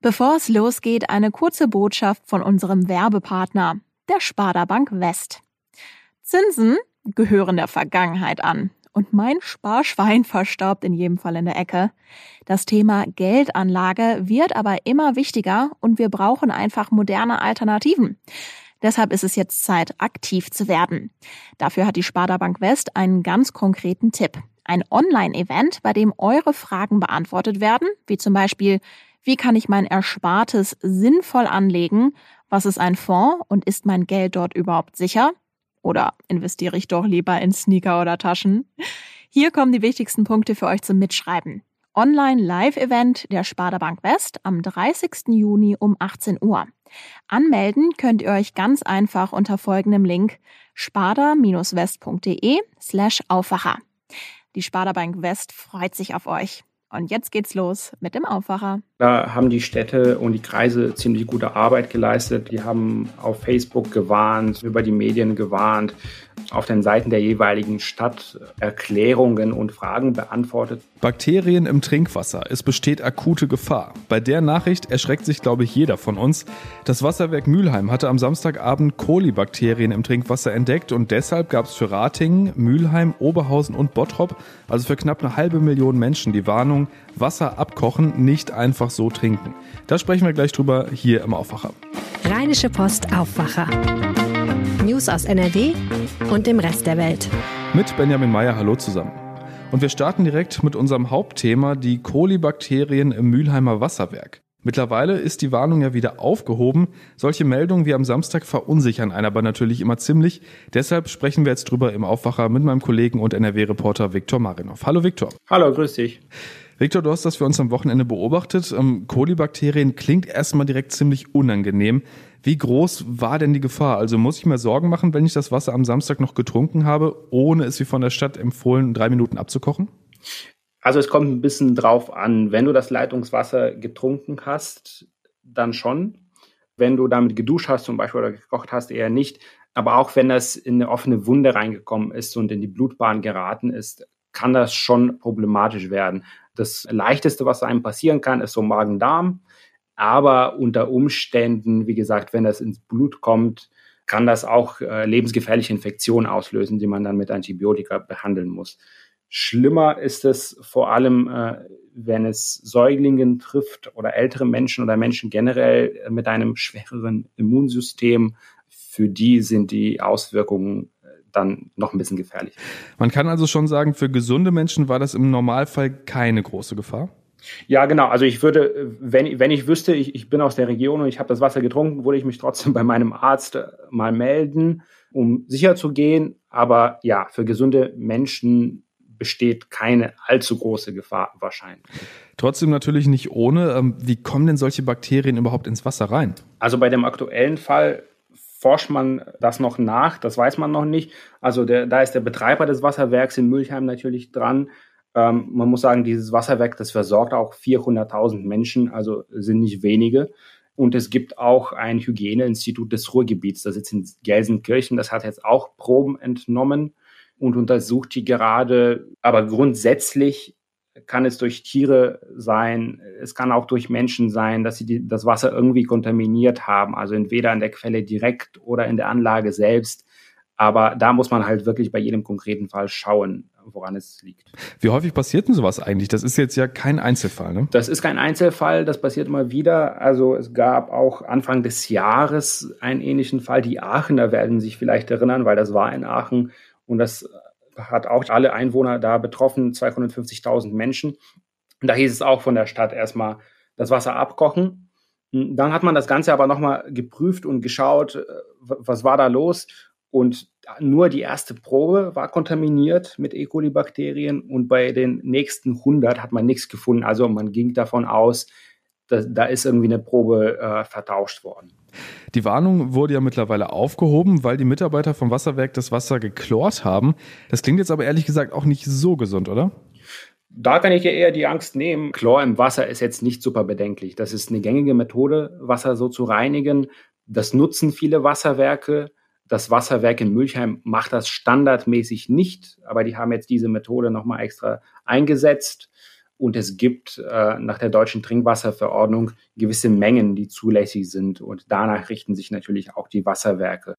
Bevor es losgeht, eine kurze Botschaft von unserem Werbepartner, der Sparda Bank West. Zinsen gehören der Vergangenheit an und mein Sparschwein verstaubt in jedem Fall in der Ecke. Das Thema Geldanlage wird aber immer wichtiger und wir brauchen einfach moderne Alternativen. Deshalb ist es jetzt Zeit, aktiv zu werden. Dafür hat die Sparda Bank West einen ganz konkreten Tipp. Ein Online-Event, bei dem eure Fragen beantwortet werden, wie zum Beispiel, wie kann ich mein Erspartes sinnvoll anlegen? Was ist ein Fonds und ist mein Geld dort überhaupt sicher? Oder investiere ich doch lieber in Sneaker oder Taschen? Hier kommen die wichtigsten Punkte für euch zum Mitschreiben. Online-Live-Event der Sparda Bank West am 30. Juni um 18 Uhr. Anmelden könnt ihr euch ganz einfach unter folgendem Link sparda-west.de slash Aufwacher. Die Sparda Bank West freut sich auf euch. Und jetzt geht's los mit dem Aufwacher. Da haben die Städte und die Kreise ziemlich gute Arbeit geleistet. Die haben auf Facebook gewarnt, über die Medien gewarnt, auf den Seiten der jeweiligen Stadt Erklärungen und Fragen beantwortet. Bakterien im Trinkwasser. Es besteht akute Gefahr. Bei der Nachricht erschreckt sich, glaube ich, jeder von uns. Das Wasserwerk Mülheim hatte am Samstagabend Kolibakterien im Trinkwasser entdeckt und deshalb gab es für Ratingen, Mülheim, Oberhausen und Bottrop, also für knapp eine halbe Million Menschen, die Warnung, Wasser abkochen, nicht einfach so trinken. Da sprechen wir gleich drüber hier im Aufwacher. Rheinische Post Aufwacher. News aus NRW und dem Rest der Welt. Mit Benjamin Meyer, hallo zusammen. Und wir starten direkt mit unserem Hauptthema, die Kolibakterien im Mülheimer Wasserwerk. Mittlerweile ist die Warnung ja wieder aufgehoben. Solche Meldungen wie am Samstag verunsichern einen aber natürlich immer ziemlich. Deshalb sprechen wir jetzt drüber im Aufwacher mit meinem Kollegen und NRW-Reporter Viktor Marinov. Hallo Viktor. Hallo, grüß dich. Viktor, du hast das für uns am Wochenende beobachtet. Ähm, Kolibakterien klingt erstmal direkt ziemlich unangenehm. Wie groß war denn die Gefahr? Also muss ich mir Sorgen machen, wenn ich das Wasser am Samstag noch getrunken habe, ohne es wie von der Stadt empfohlen, drei Minuten abzukochen? Also es kommt ein bisschen drauf an. Wenn du das Leitungswasser getrunken hast, dann schon. Wenn du damit geduscht hast zum Beispiel oder gekocht hast, eher nicht. Aber auch wenn das in eine offene Wunde reingekommen ist und in die Blutbahn geraten ist, kann das schon problematisch werden. Das Leichteste, was einem passieren kann, ist so Magen-Darm. Aber unter Umständen, wie gesagt, wenn das ins Blut kommt, kann das auch äh, lebensgefährliche Infektionen auslösen, die man dann mit Antibiotika behandeln muss. Schlimmer ist es vor allem, äh, wenn es Säuglingen trifft oder ältere Menschen oder Menschen generell mit einem schwereren Immunsystem. Für die sind die Auswirkungen dann noch ein bisschen gefährlich. Man kann also schon sagen, für gesunde Menschen war das im Normalfall keine große Gefahr? Ja, genau. Also ich würde, wenn, wenn ich wüsste, ich, ich bin aus der Region und ich habe das Wasser getrunken, würde ich mich trotzdem bei meinem Arzt äh, mal melden, um sicher zu gehen. Aber ja, für gesunde Menschen besteht keine allzu große Gefahr wahrscheinlich. Trotzdem natürlich nicht ohne. Ähm, wie kommen denn solche Bakterien überhaupt ins Wasser rein? Also bei dem aktuellen Fall forscht man das noch nach, das weiß man noch nicht. Also der, da ist der Betreiber des Wasserwerks in Mülheim natürlich dran. Ähm, man muss sagen, dieses Wasserwerk, das versorgt auch 400.000 Menschen, also sind nicht wenige. Und es gibt auch ein Hygieneinstitut des Ruhrgebiets, das sitzt in Gelsenkirchen, das hat jetzt auch Proben entnommen und untersucht die gerade. Aber grundsätzlich kann es durch Tiere sein, es kann auch durch Menschen sein, dass sie die, das Wasser irgendwie kontaminiert haben, also entweder an der Quelle direkt oder in der Anlage selbst. Aber da muss man halt wirklich bei jedem konkreten Fall schauen, woran es liegt. Wie häufig passiert denn sowas eigentlich? Das ist jetzt ja kein Einzelfall, ne? Das ist kein Einzelfall, das passiert immer wieder. Also es gab auch Anfang des Jahres einen ähnlichen Fall. Die Aachener werden sich vielleicht erinnern, weil das war in Aachen und das hat auch alle Einwohner da betroffen, 250.000 Menschen. Und da hieß es auch von der Stadt erstmal das Wasser abkochen. Dann hat man das Ganze aber nochmal geprüft und geschaut, äh, was war da los. Und nur die erste Probe war kontaminiert mit E. coli-Bakterien und bei den nächsten 100 hat man nichts gefunden. Also man ging davon aus, dass, da ist irgendwie eine Probe äh, vertauscht worden. Die Warnung wurde ja mittlerweile aufgehoben, weil die Mitarbeiter vom Wasserwerk das Wasser geklort haben. Das klingt jetzt aber ehrlich gesagt auch nicht so gesund, oder? Da kann ich ja eher die Angst nehmen. Chlor im Wasser ist jetzt nicht super bedenklich. Das ist eine gängige Methode, Wasser so zu reinigen. Das nutzen viele Wasserwerke. Das Wasserwerk in Mülheim macht das standardmäßig nicht, aber die haben jetzt diese Methode nochmal extra eingesetzt. Und es gibt äh, nach der deutschen Trinkwasserverordnung gewisse Mengen, die zulässig sind. Und danach richten sich natürlich auch die Wasserwerke.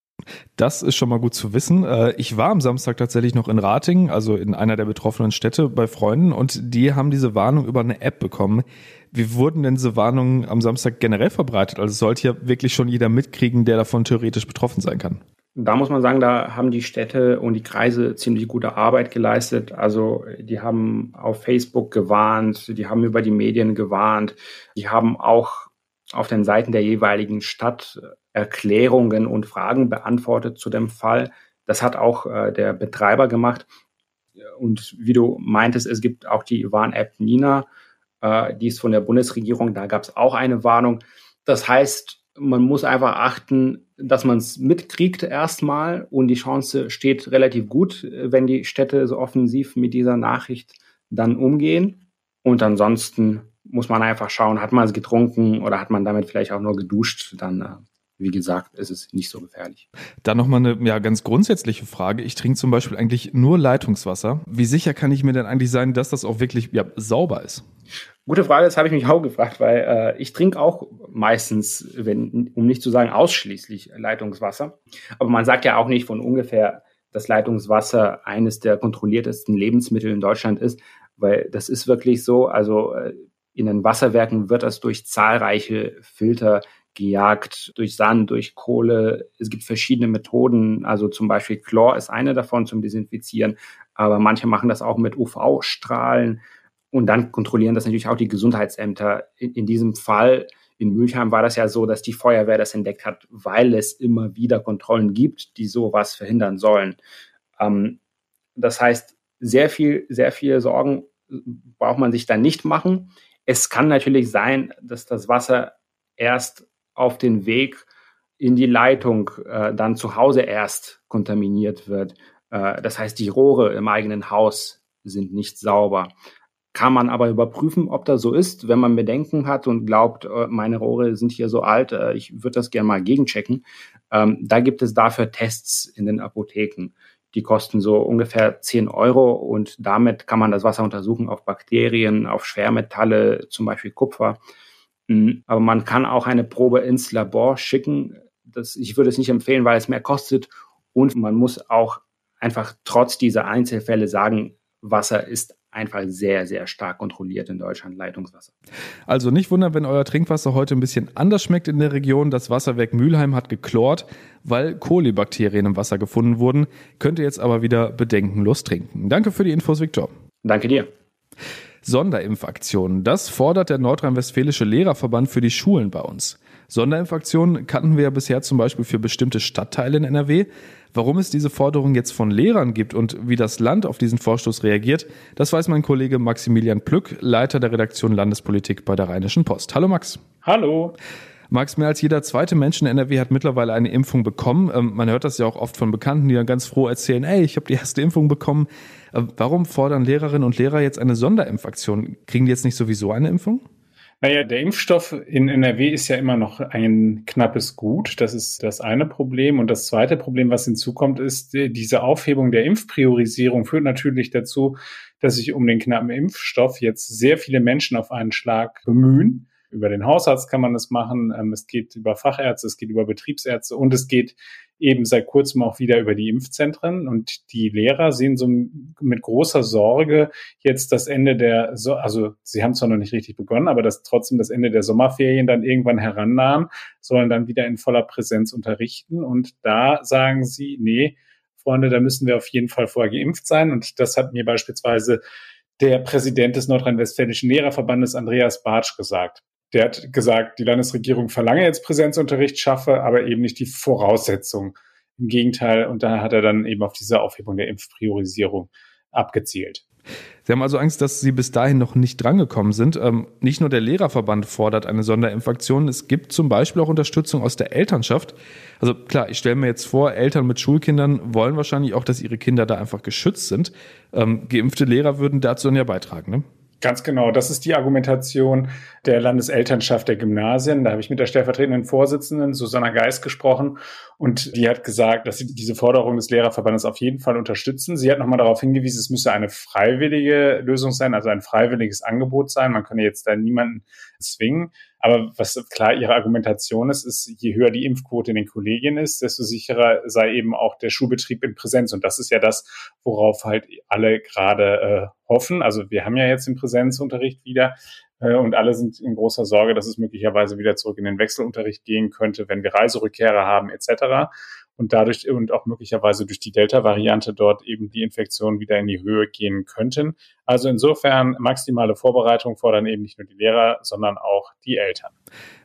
Das ist schon mal gut zu wissen. Äh, ich war am Samstag tatsächlich noch in Ratingen, also in einer der betroffenen Städte bei Freunden, und die haben diese Warnung über eine App bekommen. Wie wurden denn diese Warnungen am Samstag generell verbreitet? Also sollte ja wirklich schon jeder mitkriegen, der davon theoretisch betroffen sein kann. Da muss man sagen, da haben die Städte und die Kreise ziemlich gute Arbeit geleistet. Also die haben auf Facebook gewarnt, die haben über die Medien gewarnt, die haben auch auf den Seiten der jeweiligen Stadt Erklärungen und Fragen beantwortet zu dem Fall. Das hat auch äh, der Betreiber gemacht. Und wie du meintest, es gibt auch die Warn-App Nina, äh, die ist von der Bundesregierung, da gab es auch eine Warnung. Das heißt, man muss einfach achten, dass man es mitkriegt erstmal und die Chance steht relativ gut, wenn die Städte so offensiv mit dieser Nachricht dann umgehen. Und ansonsten muss man einfach schauen, hat man es getrunken oder hat man damit vielleicht auch nur geduscht, dann äh, wie gesagt, ist es nicht so gefährlich. Dann nochmal eine ja, ganz grundsätzliche Frage. Ich trinke zum Beispiel eigentlich nur Leitungswasser. Wie sicher kann ich mir denn eigentlich sein, dass das auch wirklich ja, sauber ist? Gute Frage, das habe ich mich auch gefragt, weil äh, ich trinke auch meistens, wenn, um nicht zu sagen ausschließlich Leitungswasser. Aber man sagt ja auch nicht von ungefähr, dass Leitungswasser eines der kontrolliertesten Lebensmittel in Deutschland ist, weil das ist wirklich so. Also äh, in den Wasserwerken wird das durch zahlreiche Filter gejagt, durch Sand, durch Kohle. Es gibt verschiedene Methoden. Also zum Beispiel Chlor ist eine davon zum Desinfizieren, aber manche machen das auch mit UV-Strahlen. Und dann kontrollieren das natürlich auch die Gesundheitsämter. In, in, diesem Fall in Mülheim war das ja so, dass die Feuerwehr das entdeckt hat, weil es immer wieder Kontrollen gibt, die sowas verhindern sollen. Ähm, das heißt, sehr viel, sehr viele Sorgen braucht man sich da nicht machen. Es kann natürlich sein, dass das Wasser erst auf den Weg in die Leitung äh, dann zu Hause erst kontaminiert wird. Äh, das heißt, die Rohre im eigenen Haus sind nicht sauber kann man aber überprüfen, ob das so ist, wenn man Bedenken hat und glaubt, äh, meine Rohre sind hier so alt, äh, ich würde das gerne mal gegenchecken. Ähm, da gibt es dafür Tests in den Apotheken. Die kosten so ungefähr 10 Euro und damit kann man das Wasser untersuchen auf Bakterien, auf Schwermetalle, zum Beispiel Kupfer. Mhm. Aber man kann auch eine Probe ins Labor schicken. Das, ich würde es nicht empfehlen, weil es mehr kostet und man muss auch einfach trotz dieser Einzelfälle sagen, Wasser ist einfach sehr, sehr stark kontrolliert in Deutschland, Leitungswasser. Also nicht wundern, wenn euer Trinkwasser heute ein bisschen anders schmeckt in der Region. Das Wasserwerk Mülheim hat geklort, weil Kolibakterien im Wasser gefunden wurden. Könnt ihr jetzt aber wieder bedenkenlos trinken. Danke für die Infos, Viktor. Danke dir. Sonderimpfaktionen. Das fordert der Nordrhein-Westfälische Lehrerverband für die Schulen bei uns. Sonderimpfaktionen kannten wir ja bisher zum Beispiel für bestimmte Stadtteile in NRW. Warum es diese Forderung jetzt von Lehrern gibt und wie das Land auf diesen Vorstoß reagiert, das weiß mein Kollege Maximilian Plück, Leiter der Redaktion Landespolitik bei der Rheinischen Post. Hallo Max. Hallo. Max, mehr als jeder zweite Mensch in NRW hat mittlerweile eine Impfung bekommen. Ähm, man hört das ja auch oft von Bekannten, die dann ganz froh erzählen, ey, ich habe die erste Impfung bekommen. Äh, warum fordern Lehrerinnen und Lehrer jetzt eine Sonderimpfaktion? Kriegen die jetzt nicht sowieso eine Impfung? Naja, der Impfstoff in NRW ist ja immer noch ein knappes Gut. Das ist das eine Problem. Und das zweite Problem, was hinzukommt, ist, äh, diese Aufhebung der Impfpriorisierung führt natürlich dazu, dass sich um den knappen Impfstoff jetzt sehr viele Menschen auf einen Schlag bemühen. Über den Hausarzt kann man das machen. Ähm, es geht über Fachärzte, es geht über Betriebsärzte und es geht eben seit kurzem auch wieder über die Impfzentren. Und die Lehrer sehen so mit großer Sorge jetzt das Ende der, so also sie haben zwar noch nicht richtig begonnen, aber das trotzdem das Ende der Sommerferien dann irgendwann herannahen, sollen dann wieder in voller Präsenz unterrichten. Und da sagen sie, nee, Freunde, da müssen wir auf jeden Fall vorher geimpft sein. Und das hat mir beispielsweise der Präsident des Nordrhein-Westfälischen Lehrerverbandes Andreas Bartsch gesagt. Der hat gesagt, die Landesregierung verlange jetzt Präsenzunterricht, schaffe aber eben nicht die Voraussetzung. Im Gegenteil, und da hat er dann eben auf diese Aufhebung der Impfpriorisierung abgezielt. Sie haben also Angst, dass Sie bis dahin noch nicht drangekommen sind. Ähm, nicht nur der Lehrerverband fordert eine Sonderimpfaktion, es gibt zum Beispiel auch Unterstützung aus der Elternschaft. Also klar, ich stelle mir jetzt vor, Eltern mit Schulkindern wollen wahrscheinlich auch, dass ihre Kinder da einfach geschützt sind. Ähm, geimpfte Lehrer würden dazu dann ja beitragen, ne? Ganz genau, das ist die Argumentation der Landeselternschaft der Gymnasien. Da habe ich mit der stellvertretenden Vorsitzenden Susanna Geist gesprochen und die hat gesagt, dass sie diese Forderung des Lehrerverbandes auf jeden Fall unterstützen. Sie hat nochmal darauf hingewiesen, es müsse eine freiwillige Lösung sein, also ein freiwilliges Angebot sein. Man könne jetzt da niemanden zwingen. Aber was klar ihre Argumentation ist, ist, je höher die Impfquote in den Kollegien ist, desto sicherer sei eben auch der Schulbetrieb in Präsenz. Und das ist ja das, worauf halt alle gerade äh, hoffen. Also wir haben ja jetzt den Präsenzunterricht wieder äh, und alle sind in großer Sorge, dass es möglicherweise wieder zurück in den Wechselunterricht gehen könnte, wenn wir Reiserückkehrer haben etc und dadurch und auch möglicherweise durch die Delta-Variante dort eben die Infektionen wieder in die Höhe gehen könnten. Also insofern maximale Vorbereitung fordern eben nicht nur die Lehrer, sondern auch die Eltern.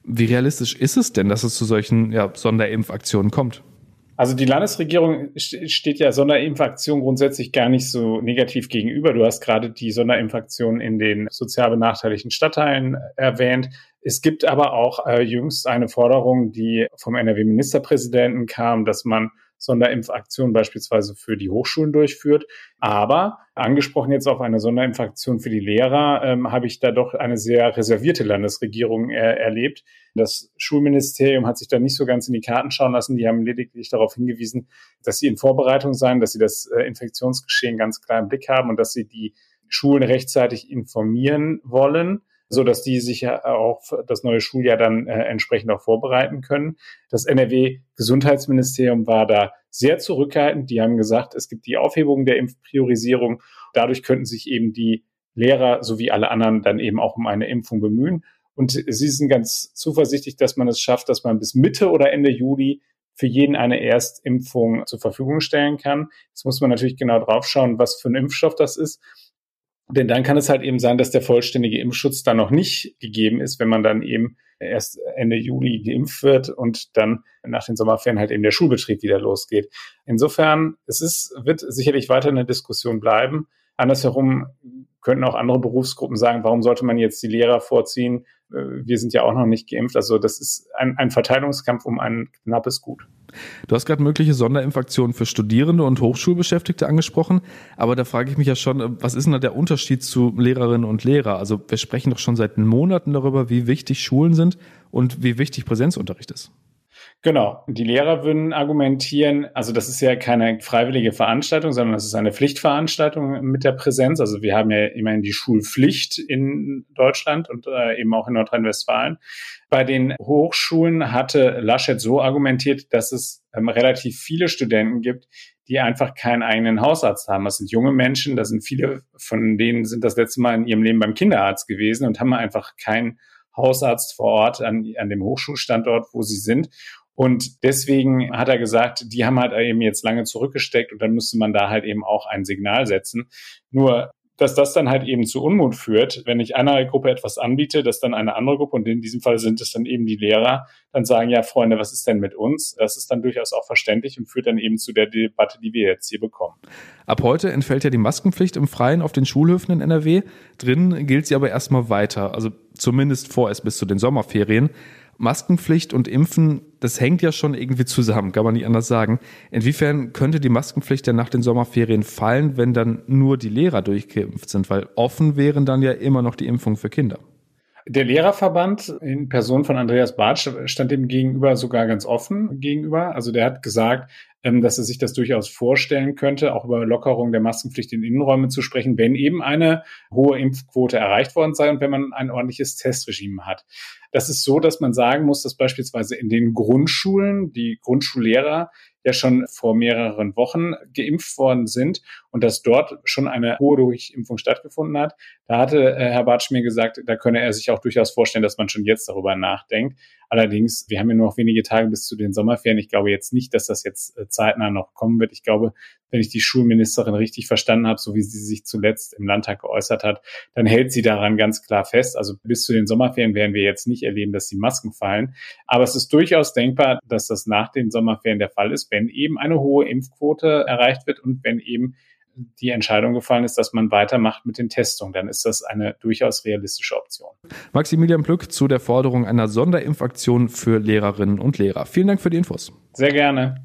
Wie realistisch ist es denn, dass es zu solchen ja, Sonderimpfaktionen kommt? Also die Landesregierung steht ja Sonderimpfaktion grundsätzlich gar nicht so negativ gegenüber. Du hast gerade die Sonderimpfaktion in den sozial benachteiligten Stadtteilen erwähnt. Es gibt aber auch äh, jüngst eine Forderung, die vom NRW-Ministerpräsidenten kam, dass man Sonderimpfaktionen beispielsweise für die Hochschulen durchführt. Aber angesprochen jetzt auf eine Sonderimpfaktion für die Lehrer, ähm, habe ich da doch eine sehr reservierte Landesregierung äh, erlebt. Das Schulministerium hat sich da nicht so ganz in die Karten schauen lassen. Die haben lediglich darauf hingewiesen, dass sie in Vorbereitung seien, dass sie das äh, Infektionsgeschehen ganz klar im Blick haben und dass sie die Schulen rechtzeitig informieren wollen so dass die sich ja auch das neue Schuljahr dann äh, entsprechend auch vorbereiten können. Das NRW Gesundheitsministerium war da sehr zurückhaltend. Die haben gesagt, es gibt die Aufhebung der Impfpriorisierung. Dadurch könnten sich eben die Lehrer sowie alle anderen dann eben auch um eine Impfung bemühen. Und sie sind ganz zuversichtlich, dass man es schafft, dass man bis Mitte oder Ende Juli für jeden eine Erstimpfung zur Verfügung stellen kann. Jetzt muss man natürlich genau draufschauen, was für ein Impfstoff das ist. Denn dann kann es halt eben sein, dass der vollständige Impfschutz dann noch nicht gegeben ist, wenn man dann eben erst Ende Juli geimpft wird und dann nach den Sommerferien halt eben der Schulbetrieb wieder losgeht. Insofern, es ist, wird sicherlich weiter eine Diskussion bleiben. Andersherum könnten auch andere Berufsgruppen sagen, warum sollte man jetzt die Lehrer vorziehen? Äh, wir sind ja auch noch nicht geimpft. Also das ist ein, ein Verteilungskampf um ein knappes Gut. Du hast gerade mögliche Sonderimpfaktionen für Studierende und Hochschulbeschäftigte angesprochen, aber da frage ich mich ja schon, was ist denn da der Unterschied zu Lehrerinnen und Lehrer? Also wir sprechen doch schon seit Monaten darüber, wie wichtig Schulen sind und wie wichtig Präsenzunterricht ist. Genau. Die Lehrer würden argumentieren, also das ist ja keine freiwillige Veranstaltung, sondern das ist eine Pflichtveranstaltung mit der Präsenz. Also wir haben ja immerhin die Schulpflicht in Deutschland und äh, eben auch in Nordrhein-Westfalen. Bei den Hochschulen hatte Laschet so argumentiert, dass es ähm, relativ viele Studenten gibt, die einfach keinen eigenen Hausarzt haben. Das sind junge Menschen, da sind viele von denen sind das letzte Mal in ihrem Leben beim Kinderarzt gewesen und haben einfach keinen Hausarzt vor Ort an, an dem Hochschulstandort, wo sie sind. Und deswegen hat er gesagt, die haben halt eben jetzt lange zurückgesteckt und dann müsste man da halt eben auch ein Signal setzen. Nur dass das dann halt eben zu Unmut führt, wenn ich einer Gruppe etwas anbiete, dass dann eine andere Gruppe, und in diesem Fall sind es dann eben die Lehrer, dann sagen, ja, Freunde, was ist denn mit uns? Das ist dann durchaus auch verständlich und führt dann eben zu der Debatte, die wir jetzt hier bekommen. Ab heute entfällt ja die Maskenpflicht im Freien auf den Schulhöfen in NRW. Drin gilt sie aber erstmal weiter, also zumindest vorerst bis zu den Sommerferien. Maskenpflicht und Impfen, das hängt ja schon irgendwie zusammen, kann man nicht anders sagen. Inwiefern könnte die Maskenpflicht ja nach den Sommerferien fallen, wenn dann nur die Lehrer durchgeimpft sind? Weil offen wären dann ja immer noch die Impfungen für Kinder. Der Lehrerverband in Person von Andreas Bartsch stand dem gegenüber sogar ganz offen gegenüber. Also der hat gesagt, ähm, dass er sich das durchaus vorstellen könnte, auch über Lockerung der Maskenpflicht in Innenräumen zu sprechen, wenn eben eine hohe Impfquote erreicht worden sei und wenn man ein ordentliches Testregime hat. Das ist so, dass man sagen muss, dass beispielsweise in den Grundschulen die Grundschullehrer ja schon vor mehreren Wochen geimpft worden sind und dass dort schon eine hohe Durchimpfung stattgefunden hat. Da hatte äh, Herr Bartsch mir gesagt, da könne er sich auch durchaus vorstellen, dass man schon jetzt darüber nachdenkt. Allerdings, wir haben ja nur noch wenige Tage bis zu den Sommerferien. Ich glaube jetzt nicht, dass das jetzt äh, zeitnah noch kommen wird. Ich glaube, wenn ich die Schulministerin richtig verstanden habe, so wie sie sich zuletzt im Landtag geäußert hat, dann hält sie daran ganz klar fest. Also bis zu den Sommerferien werden wir jetzt nicht erleben, dass die Masken fallen. Aber es ist durchaus denkbar, dass das nach den Sommerferien der Fall ist, wenn eben eine hohe Impfquote erreicht wird und wenn eben die Entscheidung gefallen ist, dass man weitermacht mit den Testungen, dann ist das eine durchaus realistische Option. Maximilian Plück zu der Forderung einer Sonderimpfaktion für Lehrerinnen und Lehrer. Vielen Dank für die Infos. Sehr gerne.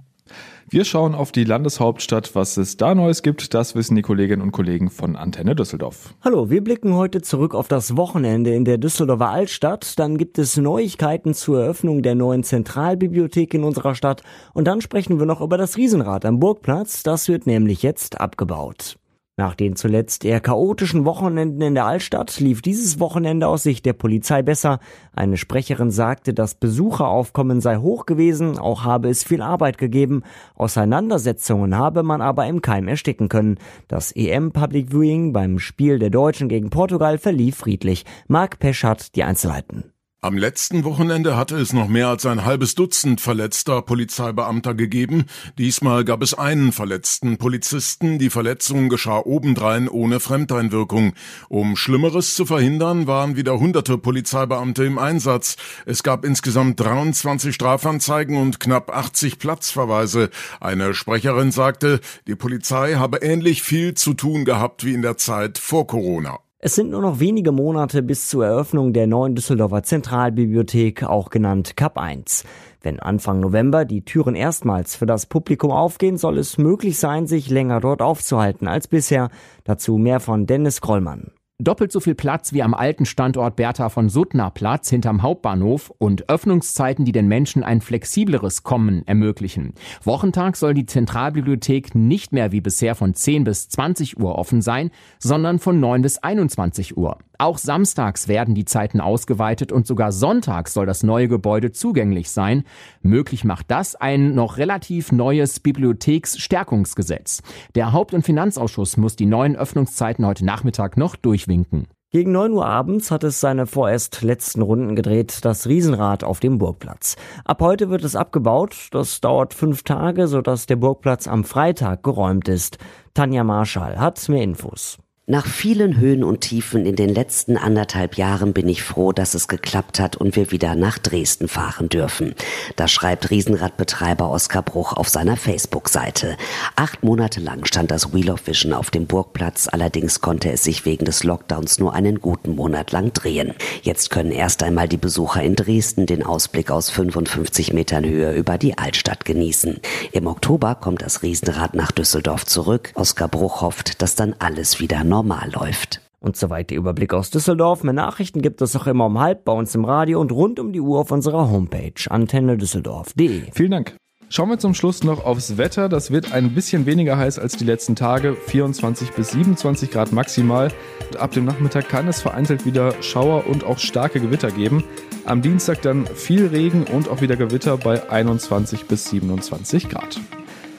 Wir schauen auf die Landeshauptstadt. Was es da Neues gibt, das wissen die Kolleginnen und Kollegen von Antenne Düsseldorf. Hallo, wir blicken heute zurück auf das Wochenende in der Düsseldorfer Altstadt. Dann gibt es Neuigkeiten zur Eröffnung der neuen Zentralbibliothek in unserer Stadt. Und dann sprechen wir noch über das Riesenrad am Burgplatz. Das wird nämlich jetzt abgebaut. Nach den zuletzt eher chaotischen Wochenenden in der Altstadt lief dieses Wochenende aus Sicht der Polizei besser. Eine Sprecherin sagte, das Besucheraufkommen sei hoch gewesen, auch habe es viel Arbeit gegeben. Auseinandersetzungen habe man aber im Keim ersticken können. Das EM Public Viewing beim Spiel der Deutschen gegen Portugal verlief friedlich. Marc Pesch hat die Einzelheiten. Am letzten Wochenende hatte es noch mehr als ein halbes Dutzend verletzter Polizeibeamter gegeben. Diesmal gab es einen verletzten Polizisten. Die Verletzung geschah obendrein ohne Fremdeinwirkung. Um Schlimmeres zu verhindern, waren wieder hunderte Polizeibeamte im Einsatz. Es gab insgesamt 23 Strafanzeigen und knapp 80 Platzverweise. Eine Sprecherin sagte, die Polizei habe ähnlich viel zu tun gehabt wie in der Zeit vor Corona. Es sind nur noch wenige Monate bis zur Eröffnung der neuen Düsseldorfer Zentralbibliothek, auch genannt CAP 1. Wenn Anfang November die Türen erstmals für das Publikum aufgehen, soll es möglich sein, sich länger dort aufzuhalten als bisher. Dazu mehr von Dennis Grollmann. Doppelt so viel Platz wie am alten Standort Bertha von Suttner Platz hinterm Hauptbahnhof und Öffnungszeiten, die den Menschen ein flexibleres Kommen ermöglichen. Wochentag soll die Zentralbibliothek nicht mehr wie bisher von 10 bis 20 Uhr offen sein, sondern von 9 bis 21 Uhr. Auch samstags werden die Zeiten ausgeweitet und sogar sonntags soll das neue Gebäude zugänglich sein. Möglich macht das ein noch relativ neues Bibliotheksstärkungsgesetz. Der Haupt- und Finanzausschuss muss die neuen Öffnungszeiten heute Nachmittag noch durchwinken. Gegen 9 Uhr abends hat es seine vorerst letzten Runden gedreht, das Riesenrad auf dem Burgplatz. Ab heute wird es abgebaut. Das dauert fünf Tage, sodass der Burgplatz am Freitag geräumt ist. Tanja Marschall hat mehr Infos. Nach vielen Höhen und Tiefen in den letzten anderthalb Jahren bin ich froh, dass es geklappt hat und wir wieder nach Dresden fahren dürfen. Das schreibt Riesenradbetreiber Oskar Bruch auf seiner Facebook-Seite. Acht Monate lang stand das Wheel of Vision auf dem Burgplatz, allerdings konnte es sich wegen des Lockdowns nur einen guten Monat lang drehen. Jetzt können erst einmal die Besucher in Dresden den Ausblick aus 55 Metern Höhe über die Altstadt genießen. Im Oktober kommt das Riesenrad nach Düsseldorf zurück. Oskar Bruch hofft, dass dann alles wieder normal normal läuft. Und soweit der Überblick aus Düsseldorf. Mehr Nachrichten gibt es auch immer um halb bei uns im Radio und rund um die Uhr auf unserer Homepage antennedüsseldorf.de. Vielen Dank. Schauen wir zum Schluss noch aufs Wetter. Das wird ein bisschen weniger heiß als die letzten Tage, 24 bis 27 Grad maximal. Ab dem Nachmittag kann es vereinzelt wieder Schauer und auch starke Gewitter geben. Am Dienstag dann viel Regen und auch wieder Gewitter bei 21 bis 27 Grad.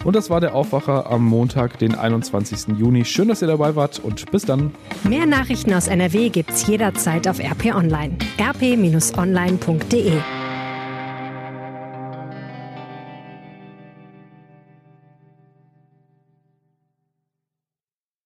Und das war der Aufwacher am Montag, den 21. Juni. Schön, dass ihr dabei wart und bis dann. Mehr Nachrichten aus NRW gibt's jederzeit auf RP Online. rp-online.de